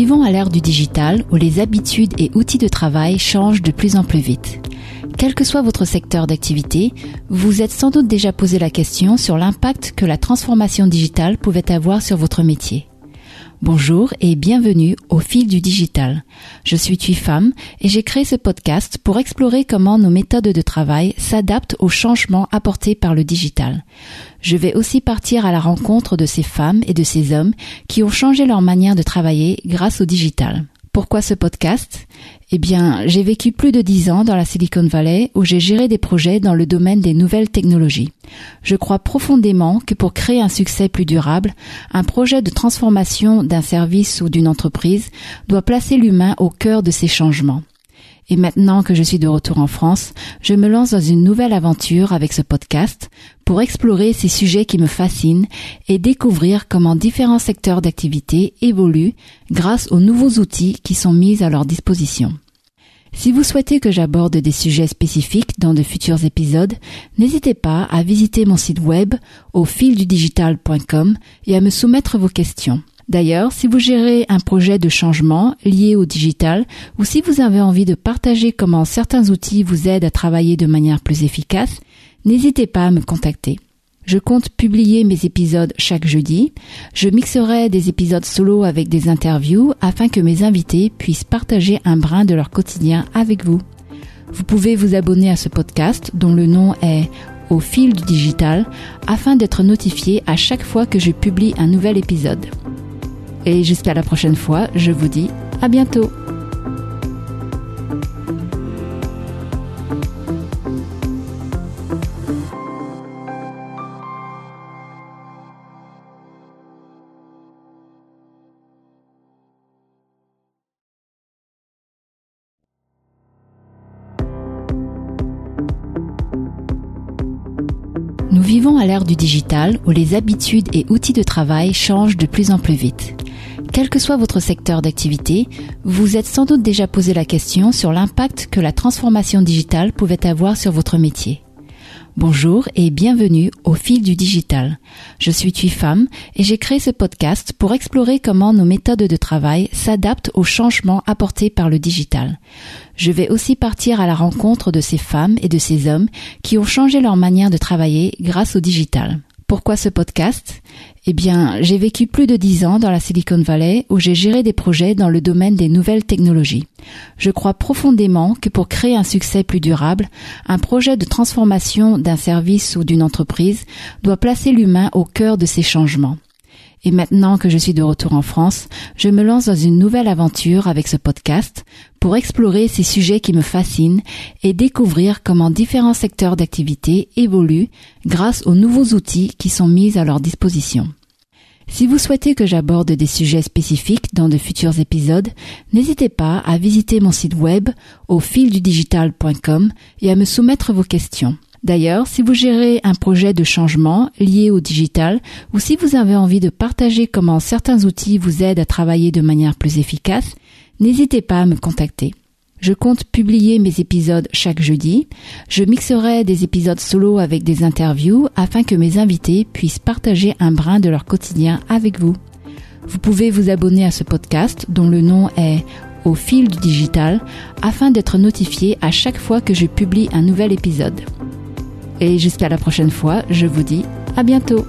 vivons à l'ère du digital où les habitudes et outils de travail changent de plus en plus vite. Quel que soit votre secteur d'activité, vous êtes sans doute déjà posé la question sur l'impact que la transformation digitale pouvait avoir sur votre métier. Bonjour et bienvenue au fil du digital. Je suis Tui Femme et j'ai créé ce podcast pour explorer comment nos méthodes de travail s'adaptent aux changements apportés par le digital. Je vais aussi partir à la rencontre de ces femmes et de ces hommes qui ont changé leur manière de travailler grâce au digital. Pourquoi ce podcast? Eh bien, j'ai vécu plus de dix ans dans la Silicon Valley où j'ai géré des projets dans le domaine des nouvelles technologies. Je crois profondément que pour créer un succès plus durable, un projet de transformation d'un service ou d'une entreprise doit placer l'humain au cœur de ces changements. Et maintenant que je suis de retour en France, je me lance dans une nouvelle aventure avec ce podcast pour explorer ces sujets qui me fascinent et découvrir comment différents secteurs d'activité évoluent grâce aux nouveaux outils qui sont mis à leur disposition. Si vous souhaitez que j'aborde des sujets spécifiques dans de futurs épisodes, n'hésitez pas à visiter mon site web au fildudigital.com et à me soumettre vos questions. D'ailleurs, si vous gérez un projet de changement lié au digital ou si vous avez envie de partager comment certains outils vous aident à travailler de manière plus efficace, n'hésitez pas à me contacter. Je compte publier mes épisodes chaque jeudi. Je mixerai des épisodes solo avec des interviews afin que mes invités puissent partager un brin de leur quotidien avec vous. Vous pouvez vous abonner à ce podcast dont le nom est Au fil du digital afin d'être notifié à chaque fois que je publie un nouvel épisode. Et jusqu'à la prochaine fois, je vous dis à bientôt. Nous vivons à l'ère du digital où les habitudes et outils de travail changent de plus en plus vite. Quel que soit votre secteur d'activité, vous êtes sans doute déjà posé la question sur l'impact que la transformation digitale pouvait avoir sur votre métier. Bonjour et bienvenue au fil du digital. Je suis Tui Femme et j'ai créé ce podcast pour explorer comment nos méthodes de travail s'adaptent aux changements apportés par le digital. Je vais aussi partir à la rencontre de ces femmes et de ces hommes qui ont changé leur manière de travailler grâce au digital. Pourquoi ce podcast? Eh bien, j'ai vécu plus de dix ans dans la Silicon Valley où j'ai géré des projets dans le domaine des nouvelles technologies. Je crois profondément que pour créer un succès plus durable, un projet de transformation d'un service ou d'une entreprise doit placer l'humain au cœur de ces changements. Et maintenant que je suis de retour en France, je me lance dans une nouvelle aventure avec ce podcast pour explorer ces sujets qui me fascinent et découvrir comment différents secteurs d'activité évoluent grâce aux nouveaux outils qui sont mis à leur disposition. Si vous souhaitez que j'aborde des sujets spécifiques dans de futurs épisodes, n'hésitez pas à visiter mon site web au fildudigital.com et à me soumettre vos questions. D'ailleurs, si vous gérez un projet de changement lié au digital ou si vous avez envie de partager comment certains outils vous aident à travailler de manière plus efficace, n'hésitez pas à me contacter. Je compte publier mes épisodes chaque jeudi. Je mixerai des épisodes solo avec des interviews afin que mes invités puissent partager un brin de leur quotidien avec vous. Vous pouvez vous abonner à ce podcast dont le nom est Au fil du digital afin d'être notifié à chaque fois que je publie un nouvel épisode. Et jusqu'à la prochaine fois, je vous dis à bientôt.